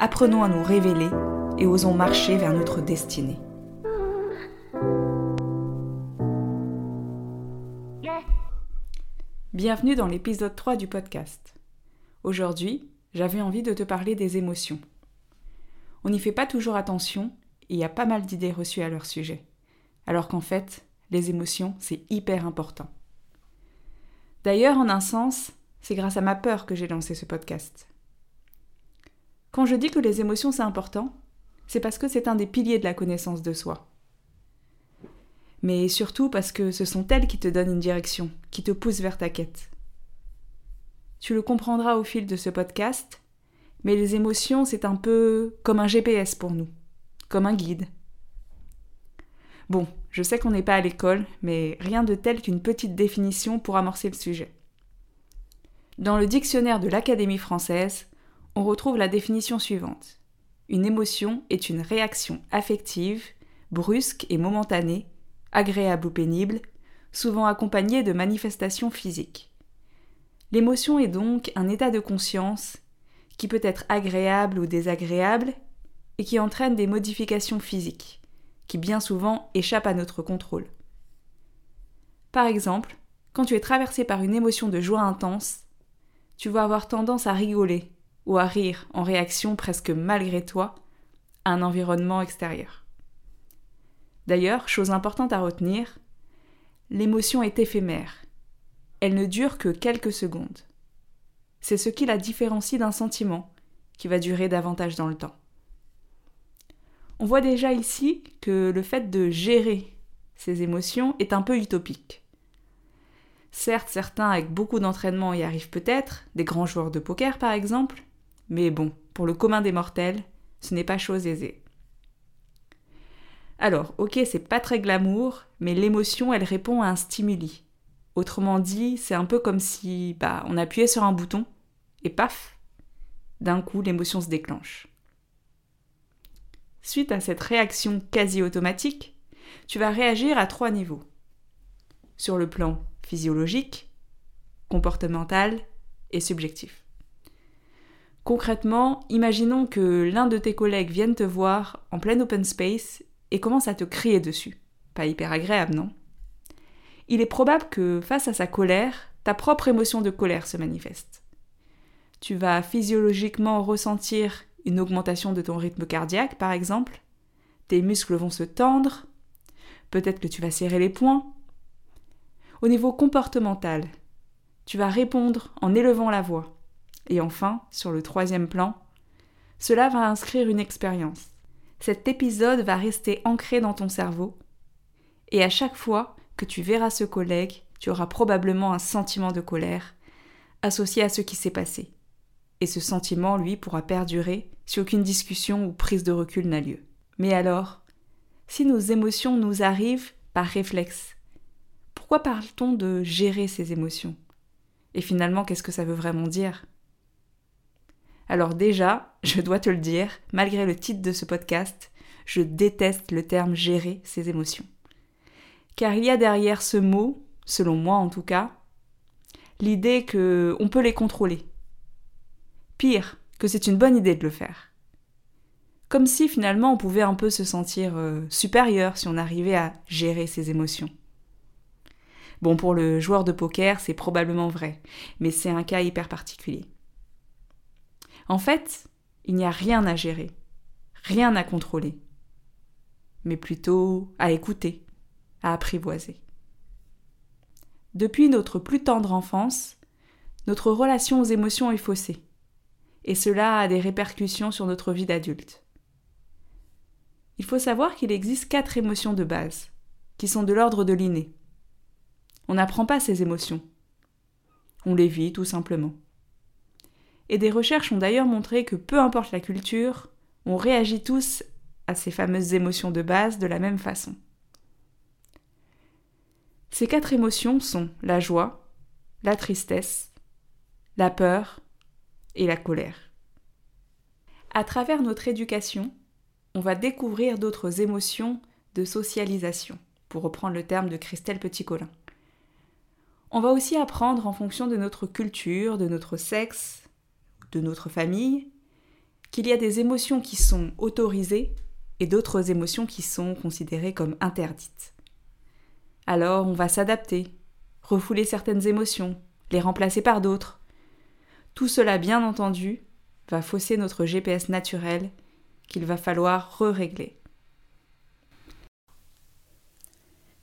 apprenons à nous révéler et osons marcher vers notre destinée. Bienvenue dans l'épisode 3 du podcast. Aujourd'hui, j'avais envie de te parler des émotions. On n'y fait pas toujours attention et il y a pas mal d'idées reçues à leur sujet. Alors qu'en fait, les émotions, c'est hyper important. D'ailleurs, en un sens, c'est grâce à ma peur que j'ai lancé ce podcast. Quand je dis que les émotions c'est important, c'est parce que c'est un des piliers de la connaissance de soi. Mais surtout parce que ce sont elles qui te donnent une direction, qui te poussent vers ta quête. Tu le comprendras au fil de ce podcast, mais les émotions c'est un peu comme un GPS pour nous, comme un guide. Bon, je sais qu'on n'est pas à l'école, mais rien de tel qu'une petite définition pour amorcer le sujet. Dans le dictionnaire de l'Académie française, on retrouve la définition suivante. Une émotion est une réaction affective, brusque et momentanée, agréable ou pénible, souvent accompagnée de manifestations physiques. L'émotion est donc un état de conscience qui peut être agréable ou désagréable et qui entraîne des modifications physiques, qui bien souvent échappent à notre contrôle. Par exemple, quand tu es traversé par une émotion de joie intense, tu vas avoir tendance à rigoler ou à rire en réaction presque malgré toi à un environnement extérieur. D'ailleurs, chose importante à retenir, l'émotion est éphémère. Elle ne dure que quelques secondes. C'est ce qui la différencie d'un sentiment qui va durer davantage dans le temps. On voit déjà ici que le fait de gérer ces émotions est un peu utopique. Certes, certains avec beaucoup d'entraînement y arrivent peut-être, des grands joueurs de poker par exemple, mais bon, pour le commun des mortels, ce n'est pas chose aisée. Alors, ok, c'est pas très glamour, mais l'émotion, elle répond à un stimuli. Autrement dit, c'est un peu comme si bah, on appuyait sur un bouton et paf, d'un coup, l'émotion se déclenche. Suite à cette réaction quasi automatique, tu vas réagir à trois niveaux. Sur le plan physiologique, comportemental et subjectif. Concrètement, imaginons que l'un de tes collègues vienne te voir en plein open space et commence à te crier dessus. Pas hyper agréable, non? Il est probable que face à sa colère, ta propre émotion de colère se manifeste. Tu vas physiologiquement ressentir une augmentation de ton rythme cardiaque, par exemple. Tes muscles vont se tendre. Peut-être que tu vas serrer les poings. Au niveau comportemental, tu vas répondre en élevant la voix et enfin, sur le troisième plan, cela va inscrire une expérience. Cet épisode va rester ancré dans ton cerveau, et à chaque fois que tu verras ce collègue, tu auras probablement un sentiment de colère associé à ce qui s'est passé. Et ce sentiment, lui, pourra perdurer si aucune discussion ou prise de recul n'a lieu. Mais alors, si nos émotions nous arrivent par réflexe, pourquoi parle-t-on de gérer ces émotions? Et finalement, qu'est-ce que ça veut vraiment dire? Alors déjà, je dois te le dire, malgré le titre de ce podcast, je déteste le terme gérer ses émotions. Car il y a derrière ce mot, selon moi en tout cas, l'idée que on peut les contrôler. Pire, que c'est une bonne idée de le faire. Comme si finalement on pouvait un peu se sentir euh, supérieur si on arrivait à gérer ses émotions. Bon, pour le joueur de poker, c'est probablement vrai, mais c'est un cas hyper particulier. En fait, il n'y a rien à gérer, rien à contrôler, mais plutôt à écouter, à apprivoiser. Depuis notre plus tendre enfance, notre relation aux émotions est faussée, et cela a des répercussions sur notre vie d'adulte. Il faut savoir qu'il existe quatre émotions de base, qui sont de l'ordre de l'inné. On n'apprend pas ces émotions. On les vit tout simplement et des recherches ont d'ailleurs montré que peu importe la culture, on réagit tous à ces fameuses émotions de base de la même façon. Ces quatre émotions sont la joie, la tristesse, la peur et la colère. À travers notre éducation, on va découvrir d'autres émotions de socialisation, pour reprendre le terme de Christelle Petit-Colin. On va aussi apprendre en fonction de notre culture, de notre sexe, de notre famille, qu'il y a des émotions qui sont autorisées et d'autres émotions qui sont considérées comme interdites. Alors on va s'adapter, refouler certaines émotions, les remplacer par d'autres. Tout cela, bien entendu, va fausser notre GPS naturel qu'il va falloir re-régler.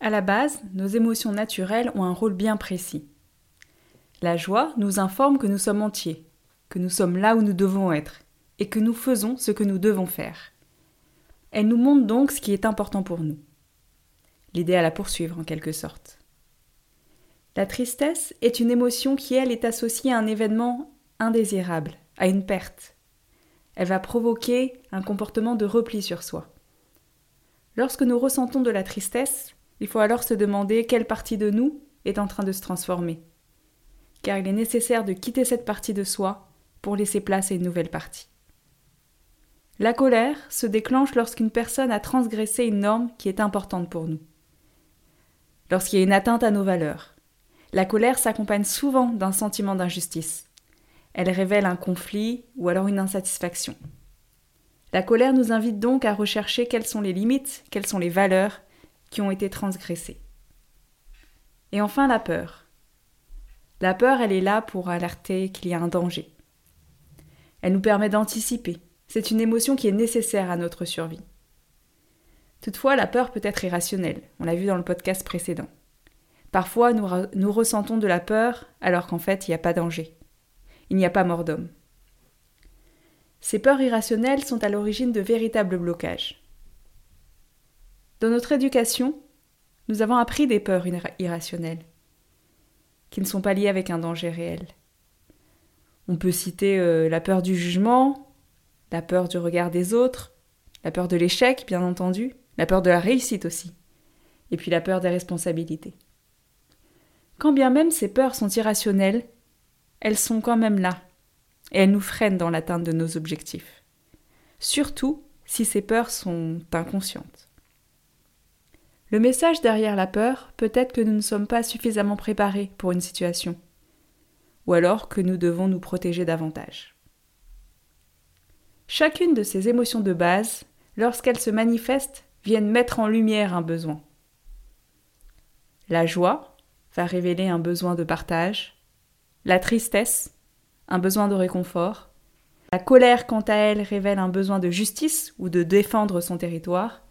À la base, nos émotions naturelles ont un rôle bien précis. La joie nous informe que nous sommes entiers, que nous sommes là où nous devons être, et que nous faisons ce que nous devons faire. Elle nous montre donc ce qui est important pour nous. L'idéal à poursuivre en quelque sorte. La tristesse est une émotion qui, elle, est associée à un événement indésirable, à une perte. Elle va provoquer un comportement de repli sur soi. Lorsque nous ressentons de la tristesse, il faut alors se demander quelle partie de nous est en train de se transformer. Car il est nécessaire de quitter cette partie de soi pour laisser place à une nouvelle partie. La colère se déclenche lorsqu'une personne a transgressé une norme qui est importante pour nous. Lorsqu'il y a une atteinte à nos valeurs. La colère s'accompagne souvent d'un sentiment d'injustice. Elle révèle un conflit ou alors une insatisfaction. La colère nous invite donc à rechercher quelles sont les limites, quelles sont les valeurs qui ont été transgressées. Et enfin la peur. La peur, elle est là pour alerter qu'il y a un danger. Elle nous permet d'anticiper. C'est une émotion qui est nécessaire à notre survie. Toutefois, la peur peut être irrationnelle, on l'a vu dans le podcast précédent. Parfois, nous, ressentons de la peur alors qu'en fait, il n'y a pas danger. Il n'y a pas mort d'homme. Ces peurs irrationnelles sont à l'origine de véritables blocages. Dans notre éducation, nous avons appris des peurs irrationnelles, qui ne sont pas liées avec un danger réel. On peut citer euh, la peur du jugement, la peur du regard des autres, la peur de l'échec, bien entendu, la peur de la réussite aussi, et puis la peur des responsabilités. Quand bien même ces peurs sont irrationnelles, elles sont quand même là, et elles nous freinent dans l'atteinte de nos objectifs. Surtout si ces peurs sont inconscientes. Le message derrière la peur peut être que nous ne sommes pas suffisamment préparés pour une situation, ou alors que nous devons nous protéger davantage. Chacune de ces émotions de base, lorsqu'elles se manifestent, viennent mettre en lumière un besoin. La joie va révéler un besoin de partage, la tristesse, un besoin de réconfort, la colère quant à elle révèle un besoin de justice ou de défendre son territoire,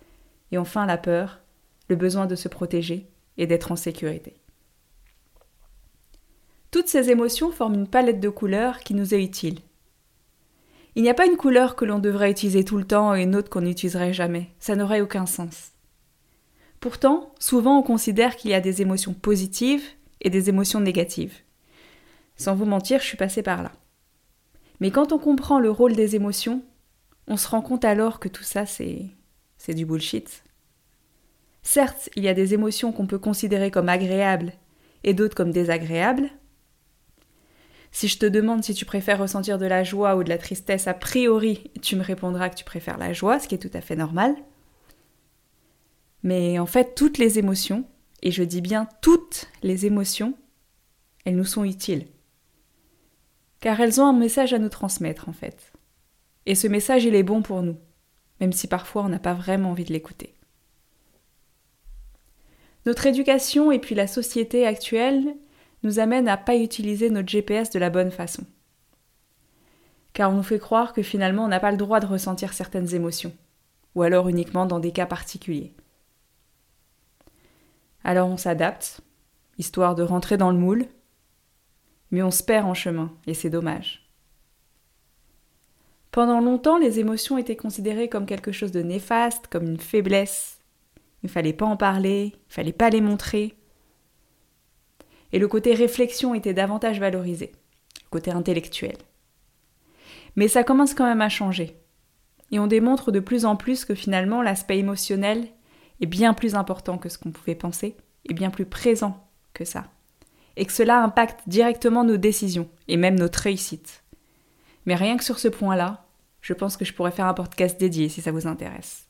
et enfin la peur, le besoin de se protéger et d'être en sécurité. Toutes ces émotions forment une palette de couleurs qui nous est utile. Il n'y a pas une couleur que l'on devrait utiliser tout le temps et une autre qu'on n'utiliserait jamais. Ça n'aurait aucun sens. Pourtant, souvent on considère qu'il y a des émotions positives et des émotions négatives. Sans vous mentir, je suis passée par là. Mais quand on comprend le rôle des émotions, on se rend compte alors que tout ça, c'est. c'est du bullshit. Certes, il y a des émotions qu'on peut considérer comme agréables et d'autres comme désagréables. Si je te demande si tu préfères ressentir de la joie ou de la tristesse, a priori, tu me répondras que tu préfères la joie, ce qui est tout à fait normal. Mais en fait, toutes les émotions, et je dis bien toutes les émotions, elles nous sont utiles. Car elles ont un message à nous transmettre, en fait. Et ce message, il est bon pour nous, même si parfois on n'a pas vraiment envie de l'écouter. Notre éducation et puis la société actuelle nous amènent à pas utiliser notre GPS de la bonne façon. Car on nous fait croire que finalement on n'a pas le droit de ressentir certaines émotions, ou alors uniquement dans des cas particuliers. Alors on s'adapte, histoire de rentrer dans le moule, mais on se perd en chemin, et c'est dommage. Pendant longtemps, les émotions étaient considérées comme quelque chose de néfaste, comme une faiblesse, il ne fallait pas en parler, il ne fallait pas les montrer. Et le côté réflexion était davantage valorisé, le côté intellectuel. Mais ça commence quand même à changer. Et on démontre de plus en plus que finalement l'aspect émotionnel est bien plus important que ce qu'on pouvait penser, et bien plus présent que ça. Et que cela impacte directement nos décisions, et même notre réussite. Mais rien que sur ce point-là, je pense que je pourrais faire un podcast dédié si ça vous intéresse.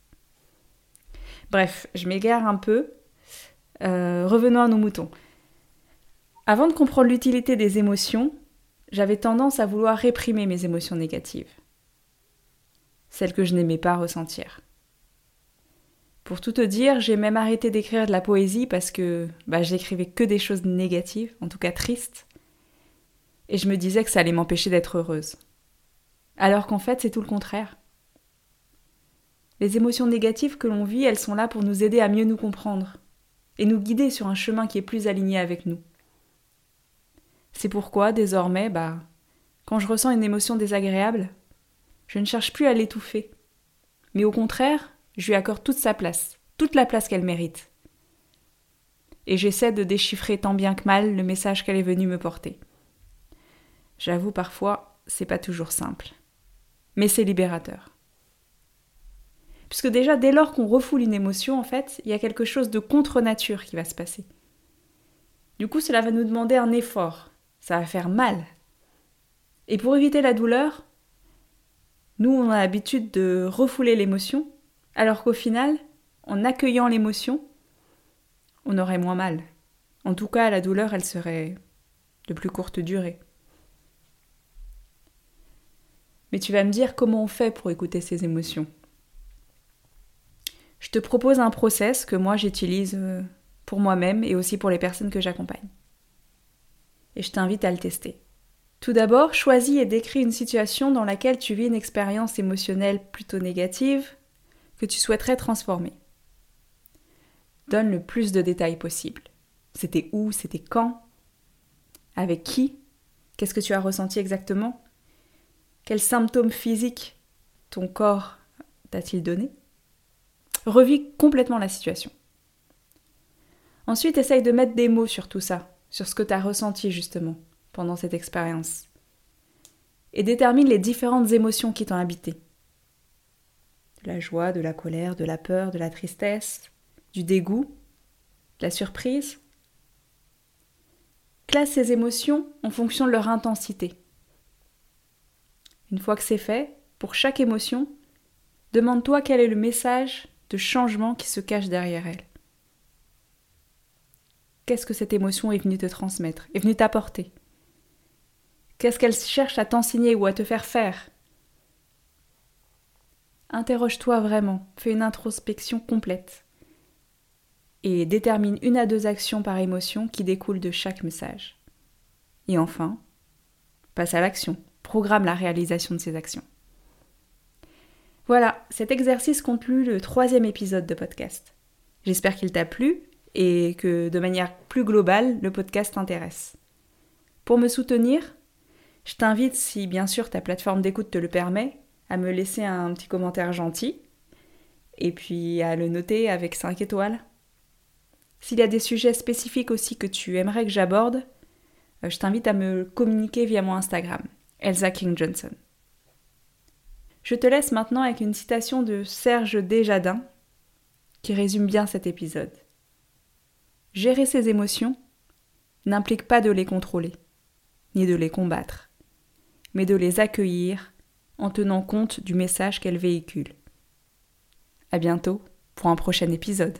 Bref, je m'égare un peu. Euh, revenons à nos moutons. Avant de comprendre l'utilité des émotions, j'avais tendance à vouloir réprimer mes émotions négatives, celles que je n'aimais pas ressentir. Pour tout te dire, j'ai même arrêté d'écrire de la poésie parce que bah, j'écrivais que des choses négatives, en tout cas tristes, et je me disais que ça allait m'empêcher d'être heureuse. Alors qu'en fait, c'est tout le contraire. Les émotions négatives que l'on vit, elles sont là pour nous aider à mieux nous comprendre et nous guider sur un chemin qui est plus aligné avec nous. C'est pourquoi, désormais, bah, quand je ressens une émotion désagréable, je ne cherche plus à l'étouffer. Mais au contraire, je lui accorde toute sa place, toute la place qu'elle mérite. Et j'essaie de déchiffrer tant bien que mal le message qu'elle est venue me porter. J'avoue parfois, c'est pas toujours simple. Mais c'est libérateur. Puisque déjà, dès lors qu'on refoule une émotion, en fait, il y a quelque chose de contre-nature qui va se passer. Du coup, cela va nous demander un effort, ça va faire mal. Et pour éviter la douleur, nous, on a l'habitude de refouler l'émotion, alors qu'au final, en accueillant l'émotion, on aurait moins mal. En tout cas, la douleur, elle serait de plus courte durée. Mais tu vas me dire comment on fait pour écouter ces émotions. Je te propose un process que moi j'utilise euh, pour moi-même et aussi pour les personnes que j'accompagne et je t'invite à le tester. Tout d'abord, choisis et décris une situation dans laquelle tu vis une expérience émotionnelle plutôt négative que tu souhaiterais transformer. Donne le plus de détails possible. C'était où C'était quand Avec qui Qu'est-ce que tu as ressenti exactement Quels symptômes physiques ton corps t'a-t-il donné Revis complètement la situation. Ensuite, essaye de mettre des mots sur tout ça, sur ce que tu as ressenti justement pendant cette expérience. Et détermine les différentes émotions qui t'ont habité. De la joie, de la colère, de la peur, de la tristesse, du dégoût, de la surprise. Classe ces émotions en fonction de leur intensité. Une fois que c'est fait, pour chaque émotion, demande-toi quel est le message de changement qui se cache derrière elle qu'est-ce que cette émotion est venue te transmettre, est venue t'apporter? Qu'est-ce qu'elle cherche à t'enseigner ou à te faire faire? Interroge-toi vraiment, fais une introspection complète et détermine une à deux actions par émotion qui découlent de chaque message. Et enfin, passe à l'action, programme la réalisation de ces actions. Voilà, cet exercice conclut le troisième épisode de podcast. J'espère qu'il t'a plu et que de manière plus globale, le podcast t'intéresse. Pour me soutenir, je t'invite, si bien sûr ta plateforme d'écoute te le permet, à me laisser un petit commentaire gentil et puis à le noter avec 5 étoiles. S'il y a des sujets spécifiques aussi que tu aimerais que j'aborde, euh, je t'invite à me communiquer via mon Instagram, Elsa King Johnson. Je te laisse maintenant avec une citation de Serge Desjardins qui résume bien cet épisode. Gérer ses émotions n'implique pas de les contrôler, ni de les combattre, mais de les accueillir en tenant compte du message qu'elles véhiculent. À bientôt pour un prochain épisode.